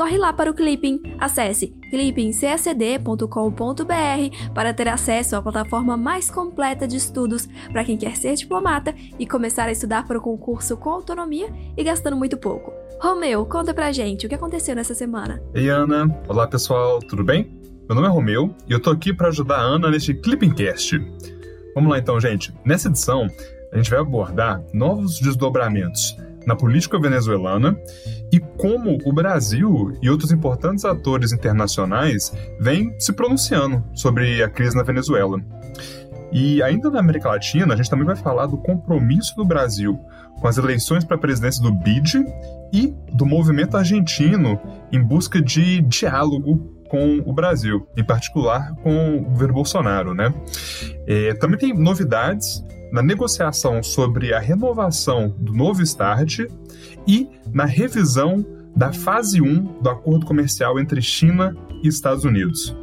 Corre lá para o Clipping. Acesse clippingcacd.com.br para ter acesso à plataforma mais completa de estudos para quem quer ser diplomata e começar a estudar para o concurso com autonomia e gastando muito pouco. Romeu, conta pra gente o que aconteceu nessa semana. Ei, Ana. Olá, pessoal. Tudo bem? Meu nome é Romeu e eu tô aqui para ajudar a Ana neste Clippingcast. Vamos lá então, gente. Nessa edição, a gente vai abordar novos desdobramentos na política venezuelana e como o Brasil e outros importantes atores internacionais vêm se pronunciando sobre a crise na Venezuela. E ainda na América Latina, a gente também vai falar do compromisso do Brasil com as eleições para a presidência do BID e do movimento argentino em busca de diálogo com o Brasil, em particular com o governo Bolsonaro, né? É, também tem novidades na negociação sobre a renovação do novo START e na revisão da fase 1 do acordo comercial entre China e Estados Unidos.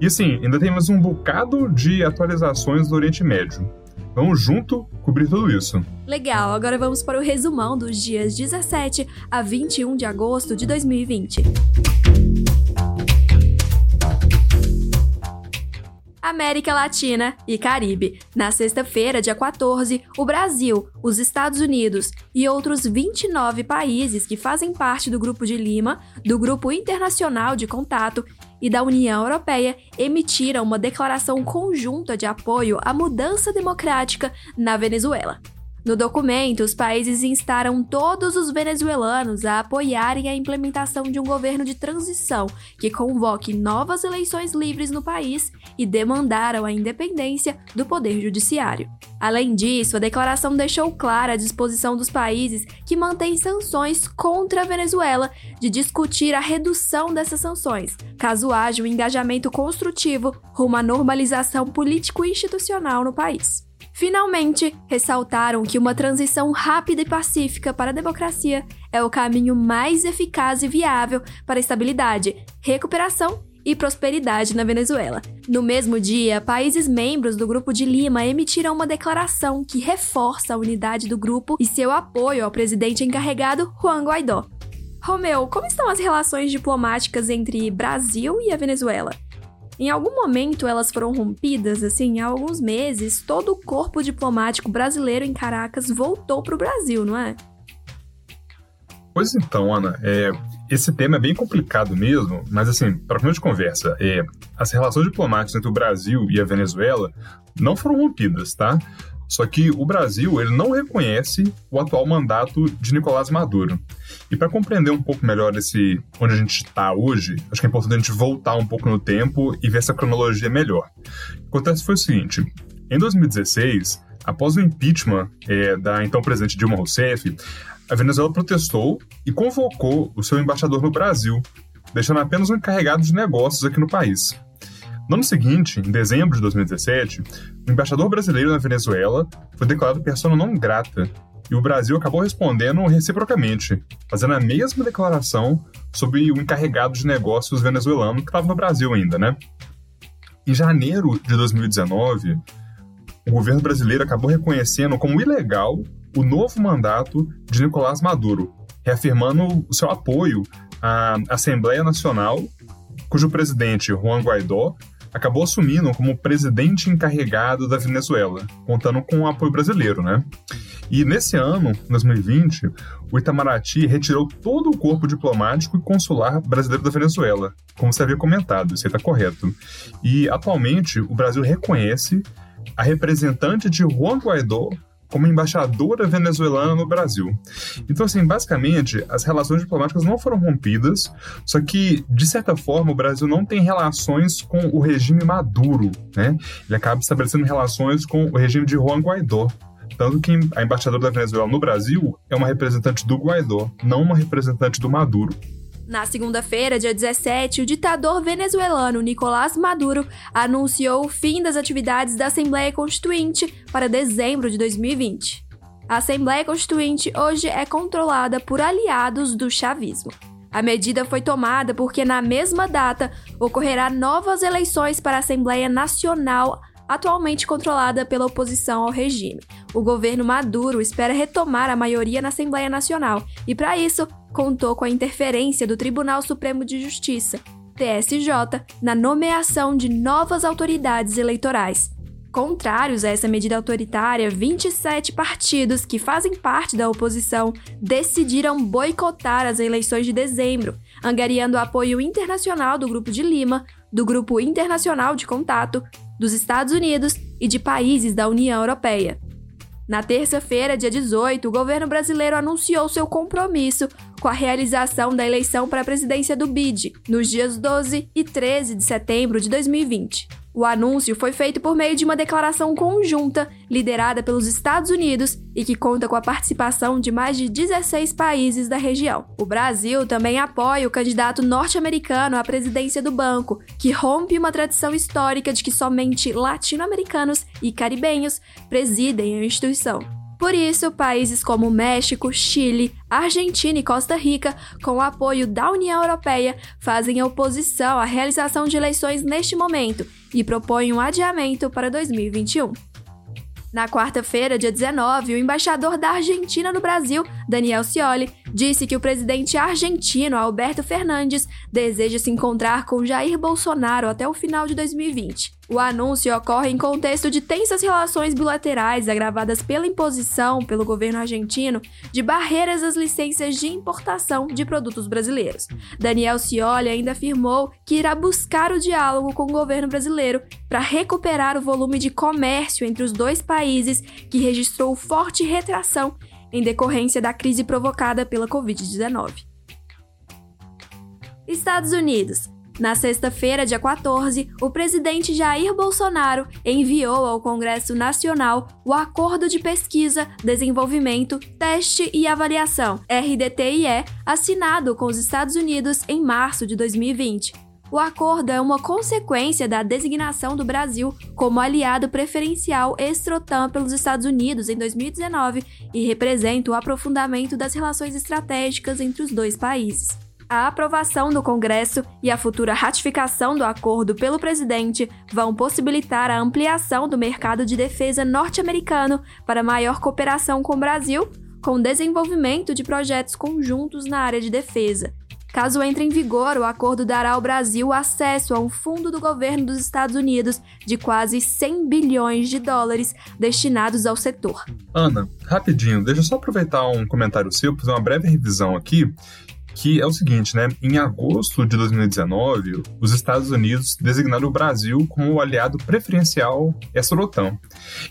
E assim, ainda temos um bocado de atualizações do Oriente Médio. Vamos junto cobrir tudo isso. Legal, agora vamos para o resumão dos dias 17 a 21 de agosto de 2020. América Latina e Caribe. Na sexta-feira, dia 14, o Brasil, os Estados Unidos e outros 29 países que fazem parte do Grupo de Lima, do Grupo Internacional de Contato e da União Europeia emitiram uma declaração conjunta de apoio à mudança democrática na Venezuela. No documento, os países instaram todos os venezuelanos a apoiarem a implementação de um governo de transição que convoque novas eleições livres no país e demandaram a independência do poder judiciário. Além disso, a declaração deixou clara a disposição dos países que mantêm sanções contra a Venezuela de discutir a redução dessas sanções, caso haja um engajamento construtivo rumo à normalização político-institucional no país. Finalmente, ressaltaram que uma transição rápida e pacífica para a democracia é o caminho mais eficaz e viável para a estabilidade, recuperação e prosperidade na Venezuela. No mesmo dia, países membros do Grupo de Lima emitiram uma declaração que reforça a unidade do grupo e seu apoio ao presidente encarregado Juan Guaidó. Romeu, como estão as relações diplomáticas entre Brasil e a Venezuela? Em algum momento elas foram rompidas, assim, há alguns meses, todo o corpo diplomático brasileiro em Caracas voltou para o Brasil, não é? Pois então, Ana, é, esse tema é bem complicado mesmo, mas assim, para começo de conversa, é, as relações diplomáticas entre o Brasil e a Venezuela não foram rompidas, tá? Só que o Brasil ele não reconhece o atual mandato de Nicolás Maduro. E para compreender um pouco melhor esse onde a gente está hoje, acho que é importante a gente voltar um pouco no tempo e ver essa cronologia melhor. O que acontece foi o seguinte: em 2016, após o impeachment é, da então presidente Dilma Rousseff, a Venezuela protestou e convocou o seu embaixador no Brasil, deixando apenas um encarregado de negócios aqui no país. No ano seguinte, em dezembro de 2017, o embaixador brasileiro na Venezuela foi declarado persona não grata e o Brasil acabou respondendo reciprocamente, fazendo a mesma declaração sobre o encarregado de negócios venezuelano que estava no Brasil ainda, né? Em janeiro de 2019, o governo brasileiro acabou reconhecendo como ilegal o novo mandato de Nicolás Maduro, reafirmando o seu apoio à Assembleia Nacional, cujo presidente, Juan Guaidó, acabou assumindo como presidente encarregado da Venezuela, contando com o apoio brasileiro, né? E nesse ano, 2020, o Itamaraty retirou todo o corpo diplomático e consular brasileiro da Venezuela, como você havia comentado, isso está correto. E atualmente o Brasil reconhece a representante de Juan Guaidó como embaixadora venezuelana no Brasil. Então, assim, basicamente, as relações diplomáticas não foram rompidas, só que, de certa forma, o Brasil não tem relações com o regime Maduro, né? Ele acaba estabelecendo relações com o regime de Juan Guaidó. Tanto que a embaixadora da Venezuela no Brasil é uma representante do Guaidó, não uma representante do Maduro. Na segunda-feira, dia 17, o ditador venezuelano Nicolás Maduro anunciou o fim das atividades da Assembleia Constituinte para dezembro de 2020. A Assembleia Constituinte hoje é controlada por aliados do chavismo. A medida foi tomada porque, na mesma data, ocorrerá novas eleições para a Assembleia Nacional, atualmente controlada pela oposição ao regime. O governo Maduro espera retomar a maioria na Assembleia Nacional e, para isso, contou com a interferência do Tribunal Supremo de Justiça, TSJ, na nomeação de novas autoridades eleitorais. Contrários a essa medida autoritária, 27 partidos que fazem parte da oposição decidiram boicotar as eleições de dezembro, angariando apoio internacional do Grupo de Lima, do Grupo Internacional de Contato, dos Estados Unidos e de países da União Europeia. Na terça-feira, dia 18, o governo brasileiro anunciou seu compromisso com a realização da eleição para a presidência do BID, nos dias 12 e 13 de setembro de 2020. O anúncio foi feito por meio de uma declaração conjunta liderada pelos Estados Unidos e que conta com a participação de mais de 16 países da região. O Brasil também apoia o candidato norte-americano à presidência do banco, que rompe uma tradição histórica de que somente latino-americanos e caribenhos presidem a instituição. Por isso, países como México, Chile, Argentina e Costa Rica, com o apoio da União Europeia, fazem oposição à realização de eleições neste momento e propõem um adiamento para 2021. Na quarta-feira, dia 19, o embaixador da Argentina no Brasil, Daniel Scioli, disse que o presidente argentino Alberto Fernandes deseja se encontrar com Jair Bolsonaro até o final de 2020. O anúncio ocorre em contexto de tensas relações bilaterais agravadas pela imposição pelo governo argentino de barreiras às licenças de importação de produtos brasileiros. Daniel Scioli ainda afirmou que irá buscar o diálogo com o governo brasileiro para recuperar o volume de comércio entre os dois países que registrou forte retração em decorrência da crise provocada pela Covid-19. Estados Unidos. Na sexta-feira, dia 14, o presidente Jair Bolsonaro enviou ao Congresso Nacional o Acordo de Pesquisa, Desenvolvimento, Teste e Avaliação, RDTIE, assinado com os Estados Unidos em março de 2020. O acordo é uma consequência da designação do Brasil como aliado preferencial ex-OTAN pelos Estados Unidos em 2019 e representa o aprofundamento das relações estratégicas entre os dois países. A aprovação do Congresso e a futura ratificação do acordo pelo presidente vão possibilitar a ampliação do mercado de defesa norte-americano para maior cooperação com o Brasil, com desenvolvimento de projetos conjuntos na área de defesa. Caso entre em vigor, o acordo dará ao Brasil acesso a um fundo do governo dos Estados Unidos de quase 100 bilhões de dólares destinados ao setor. Ana, rapidinho, deixa eu só aproveitar um comentário seu, fazer uma breve revisão aqui que é o seguinte, né? Em agosto de 2019, os Estados Unidos designaram o Brasil como o aliado preferencial extra-OTAN.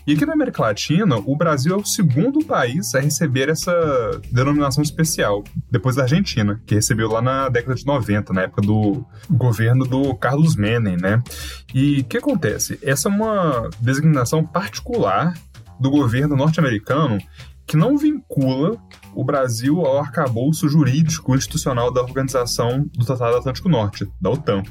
E aqui na América Latina, o Brasil é o segundo país a receber essa denominação especial, depois da Argentina, que recebeu lá na década de 90, na época do governo do Carlos Menem, né? E o que acontece? Essa é uma designação particular do governo norte-americano que não vincula o Brasil ao arcabouço jurídico institucional da Organização do Tratado Atlântico Norte, da OTAN.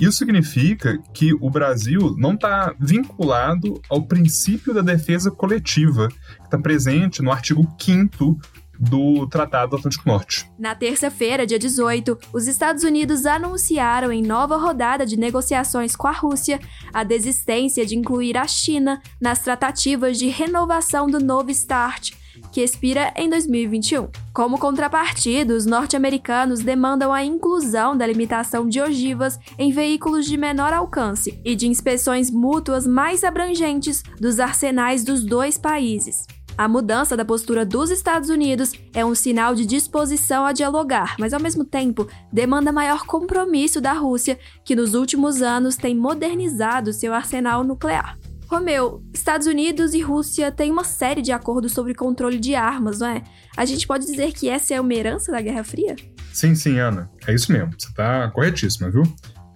Isso significa que o Brasil não está vinculado ao princípio da defesa coletiva, que está presente no artigo 5 do Tratado Atlântico Norte. Na terça-feira, dia 18, os Estados Unidos anunciaram em nova rodada de negociações com a Rússia a desistência de incluir a China nas tratativas de renovação do Novo START, que expira em 2021. Como contrapartida, os norte-americanos demandam a inclusão da limitação de ogivas em veículos de menor alcance e de inspeções mútuas mais abrangentes dos arsenais dos dois países. A mudança da postura dos Estados Unidos é um sinal de disposição a dialogar, mas ao mesmo tempo demanda maior compromisso da Rússia, que nos últimos anos tem modernizado seu arsenal nuclear. Romeu, Estados Unidos e Rússia têm uma série de acordos sobre controle de armas, não é? A gente pode dizer que essa é uma herança da Guerra Fria? Sim, sim, Ana. É isso mesmo. Você está corretíssima, viu?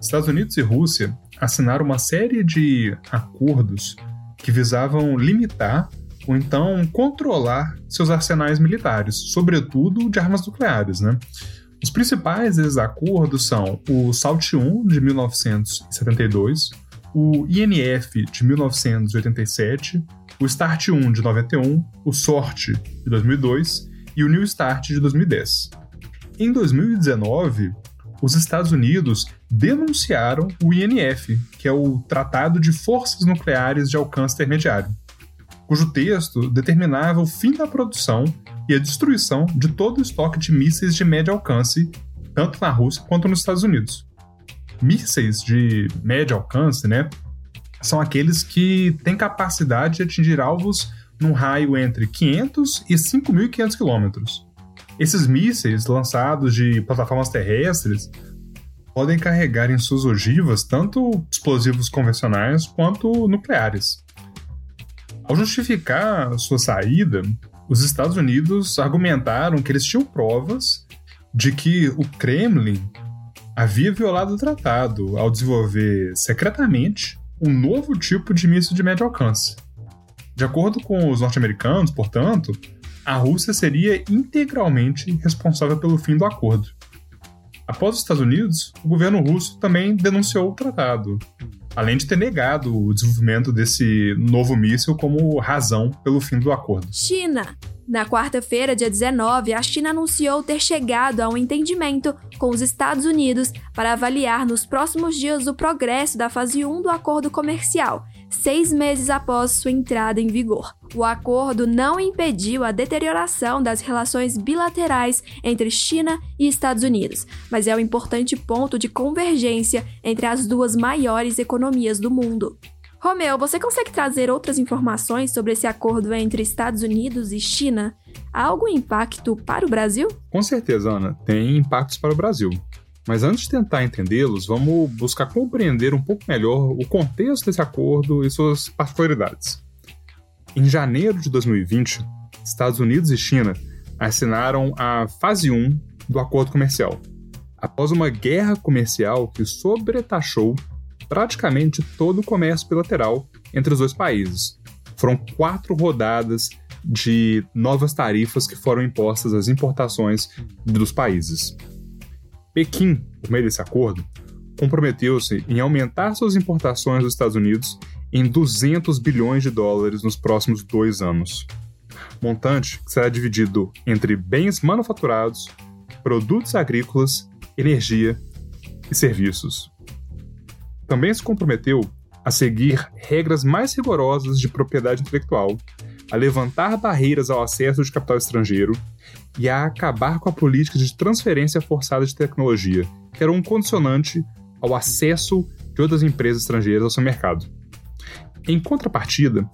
Estados Unidos e Rússia assinaram uma série de acordos que visavam limitar ou então controlar seus arsenais militares, sobretudo de armas nucleares, né? Os principais desses acordos são o SALT I de 1972, o INF de 1987, o START 1 de 91, o SORT de 2002 e o New START de 2010. Em 2019, os Estados Unidos denunciaram o INF, que é o Tratado de Forças Nucleares de Alcance Intermediário, cujo texto determinava o fim da produção e a destruição de todo o estoque de mísseis de médio alcance, tanto na Rússia quanto nos Estados Unidos. Mísseis de médio alcance, né, são aqueles que têm capacidade de atingir alvos num raio entre 500 e 5.500 quilômetros. Esses mísseis lançados de plataformas terrestres podem carregar em suas ogivas tanto explosivos convencionais quanto nucleares. Ao justificar sua saída, os Estados Unidos argumentaram que eles tinham provas de que o Kremlin havia violado o tratado ao desenvolver secretamente um novo tipo de míssil de médio alcance. De acordo com os norte-americanos, portanto, a Rússia seria integralmente responsável pelo fim do acordo. Após os Estados Unidos, o governo russo também denunciou o tratado, além de ter negado o desenvolvimento desse novo míssil como razão pelo fim do acordo. China. Na quarta-feira, dia 19, a China anunciou ter chegado a um entendimento com os Estados Unidos para avaliar nos próximos dias o progresso da fase 1 do acordo comercial, seis meses após sua entrada em vigor. O acordo não impediu a deterioração das relações bilaterais entre China e Estados Unidos, mas é um importante ponto de convergência entre as duas maiores economias do mundo. Romeu, você consegue trazer outras informações sobre esse acordo entre Estados Unidos e China? Há algum impacto para o Brasil? Com certeza, Ana, tem impactos para o Brasil. Mas antes de tentar entendê-los, vamos buscar compreender um pouco melhor o contexto desse acordo e suas particularidades. Em janeiro de 2020, Estados Unidos e China assinaram a fase 1 do acordo comercial, após uma guerra comercial que sobretaxou praticamente todo o comércio bilateral entre os dois países. Foram quatro rodadas de novas tarifas que foram impostas às importações dos países. Pequim, por meio desse acordo, comprometeu-se em aumentar suas importações dos Estados Unidos em 200 bilhões de dólares nos próximos dois anos. Montante que será dividido entre bens manufaturados, produtos agrícolas, energia e serviços também se comprometeu a seguir regras mais rigorosas de propriedade intelectual, a levantar barreiras ao acesso de capital estrangeiro e a acabar com a política de transferência forçada de tecnologia, que era um condicionante ao acesso de outras empresas estrangeiras ao seu mercado. Em contrapartida,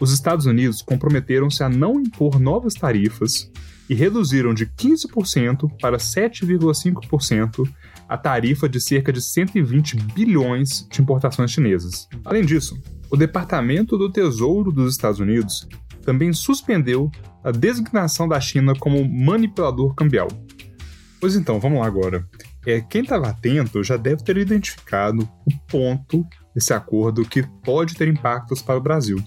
os Estados Unidos comprometeram-se a não impor novas tarifas e reduziram de 15% para 7,5% a tarifa de cerca de 120 bilhões de importações chinesas. Além disso, o Departamento do Tesouro dos Estados Unidos também suspendeu a designação da China como manipulador cambial. Pois então, vamos lá agora. É, quem estava atento já deve ter identificado o ponto desse acordo que pode ter impactos para o Brasil,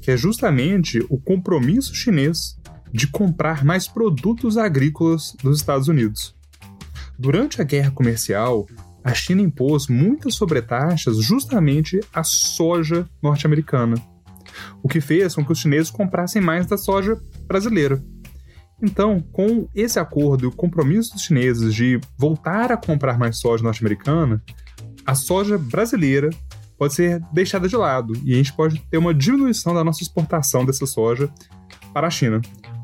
que é justamente o compromisso chinês de comprar mais produtos agrícolas dos Estados Unidos. Durante a guerra comercial, a China impôs muitas sobretaxas justamente à soja norte-americana, o que fez com que os chineses comprassem mais da soja brasileira. Então, com esse acordo e o compromisso dos chineses de voltar a comprar mais soja norte-americana, a soja brasileira pode ser deixada de lado e a gente pode ter uma diminuição da nossa exportação dessa soja para a China.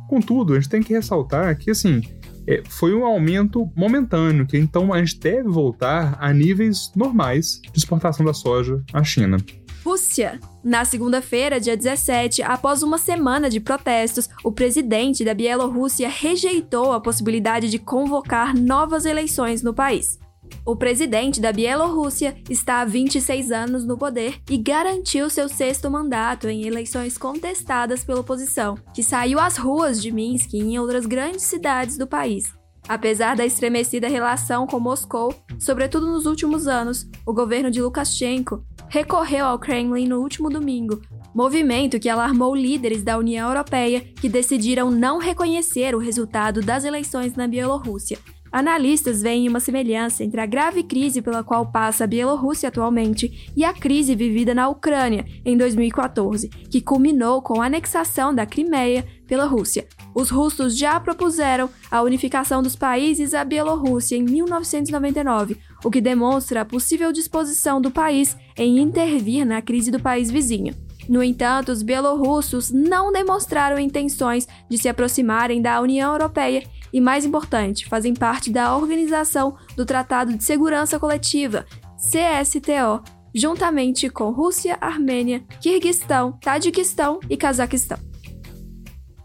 Contudo, a gente tem que ressaltar que, assim, é, foi um aumento momentâneo, que então a gente deve voltar a níveis normais de exportação da soja à China. Rússia. Na segunda-feira, dia 17, após uma semana de protestos, o presidente da Bielorrússia rejeitou a possibilidade de convocar novas eleições no país. O presidente da Bielorrússia está há 26 anos no poder e garantiu seu sexto mandato em eleições contestadas pela oposição, que saiu às ruas de Minsk e em outras grandes cidades do país. Apesar da estremecida relação com Moscou, sobretudo nos últimos anos, o governo de Lukashenko recorreu ao Kremlin no último domingo, movimento que alarmou líderes da União Europeia que decidiram não reconhecer o resultado das eleições na Bielorrússia, Analistas veem uma semelhança entre a grave crise pela qual passa a Bielorrússia atualmente e a crise vivida na Ucrânia em 2014, que culminou com a anexação da Crimeia pela Rússia. Os russos já propuseram a unificação dos países à Bielorrússia em 1999, o que demonstra a possível disposição do país em intervir na crise do país vizinho. No entanto, os bielorrussos não demonstraram intenções de se aproximarem da União Europeia e, mais importante, fazem parte da Organização do Tratado de Segurança Coletiva, CSTO, juntamente com Rússia, Armênia, Quirguistão, Tadiquistão e Cazaquistão.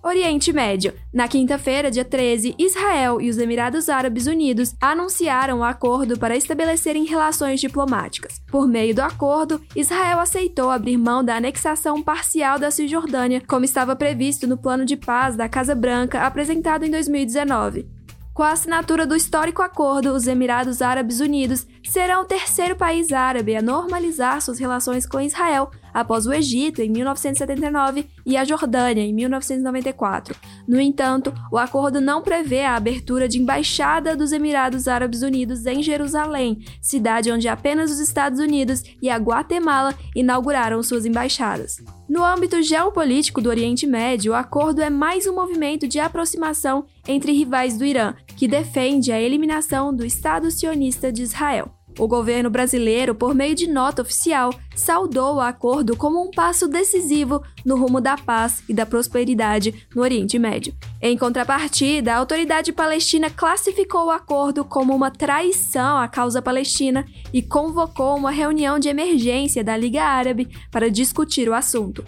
Oriente Médio. Na quinta-feira, dia 13, Israel e os Emirados Árabes Unidos anunciaram o um acordo para estabelecerem relações diplomáticas. Por meio do acordo, Israel aceitou abrir mão da anexação parcial da Cisjordânia, como estava previsto no plano de paz da Casa Branca apresentado em 2019. Com a assinatura do histórico acordo, os Emirados Árabes Unidos serão o terceiro país árabe a normalizar suas relações com Israel após o Egito em 1979 e a Jordânia em 1994. No entanto, o acordo não prevê a abertura de embaixada dos Emirados Árabes Unidos em Jerusalém, cidade onde apenas os Estados Unidos e a Guatemala inauguraram suas embaixadas. No âmbito geopolítico do Oriente Médio, o acordo é mais um movimento de aproximação entre rivais do Irã, que defende a eliminação do Estado sionista de Israel. O governo brasileiro, por meio de nota oficial, saudou o acordo como um passo decisivo no rumo da paz e da prosperidade no Oriente Médio. Em contrapartida, a autoridade palestina classificou o acordo como uma traição à causa palestina e convocou uma reunião de emergência da Liga Árabe para discutir o assunto.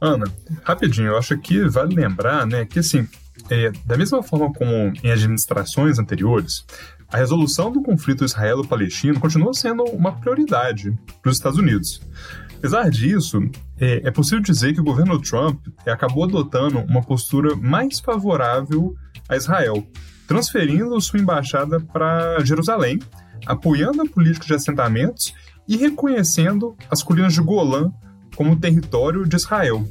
Ana, rapidinho, eu acho que vale lembrar né, que, assim, é, da mesma forma como em administrações anteriores, a resolução do conflito israelo-palestino continua sendo uma prioridade para os Estados Unidos. Apesar disso, é, é, possível dizer que o governo Trump acabou adotando uma postura mais favorável a Israel, transferindo sua embaixada para Jerusalém, apoiando a política de assentamentos e reconhecendo as colinas de Golã como território de Israel.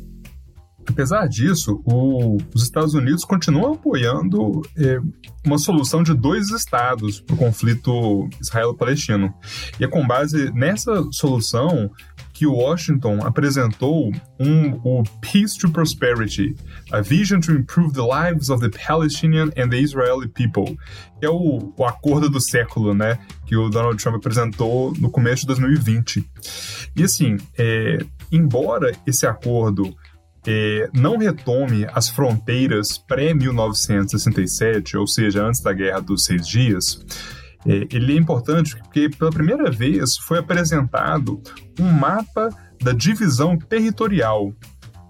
Apesar disso, o, os Estados Unidos continuam apoiando é, uma solução de dois estados para o conflito israelo-palestino. E é com base nessa solução que Washington apresentou um, o Peace to Prosperity, a Vision to Improve the Lives of the Palestinian and the Israeli People, que é o, o acordo do século, né, que o Donald Trump apresentou no começo de 2020. E assim, é, embora esse acordo é, não retome as fronteiras pré-1967, ou seja, antes da Guerra dos Seis Dias, é, ele é importante porque pela primeira vez foi apresentado um mapa da divisão territorial,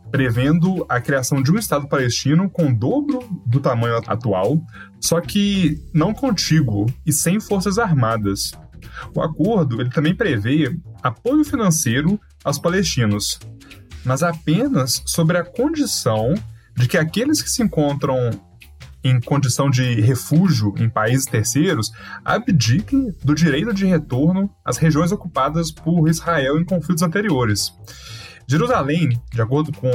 prevendo a criação de um Estado palestino com o dobro do tamanho atual, só que não contíguo e sem forças armadas. O acordo ele também prevê apoio financeiro aos palestinos, mas apenas sobre a condição de que aqueles que se encontram em condição de refúgio em países terceiros abdiquem do direito de retorno às regiões ocupadas por Israel em conflitos anteriores. Jerusalém, de acordo com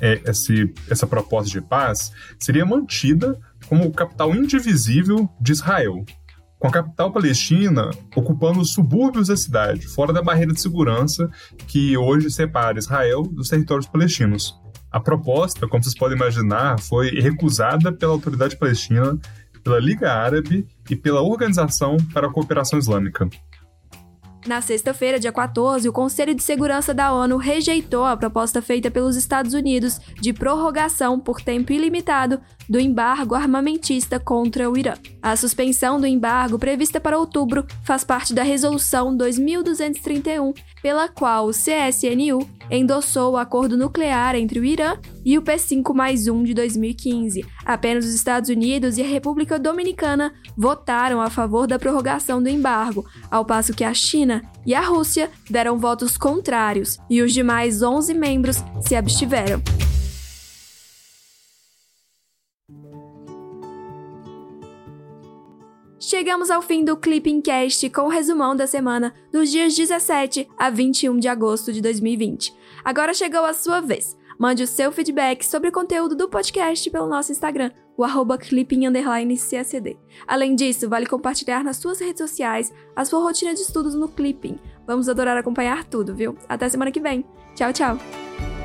é, esse, essa proposta de paz, seria mantida como capital indivisível de Israel, com a capital palestina ocupando os subúrbios da cidade, fora da barreira de segurança que hoje separa Israel dos territórios palestinos. A proposta, como vocês podem imaginar, foi recusada pela autoridade palestina, pela Liga Árabe e pela Organização para a Cooperação Islâmica. Na sexta-feira, dia 14, o Conselho de Segurança da ONU rejeitou a proposta feita pelos Estados Unidos de prorrogação por tempo ilimitado do embargo armamentista contra o Irã. A suspensão do embargo, prevista para outubro, faz parte da Resolução 2231, pela qual o CSNU endossou o acordo nuclear entre o Irã e o P5 mais 1 de 2015. Apenas os Estados Unidos e a República Dominicana votaram a favor da prorrogação do embargo, ao passo que a China e a Rússia deram votos contrários e os demais 11 membros se abstiveram. Chegamos ao fim do Clipping Cast com o resumão da semana dos dias 17 a 21 de agosto de 2020. Agora chegou a sua vez. Mande o seu feedback sobre o conteúdo do podcast pelo nosso Instagram, o arroba clipping__csd. Além disso, vale compartilhar nas suas redes sociais a sua rotina de estudos no Clipping. Vamos adorar acompanhar tudo, viu? Até semana que vem. Tchau, tchau!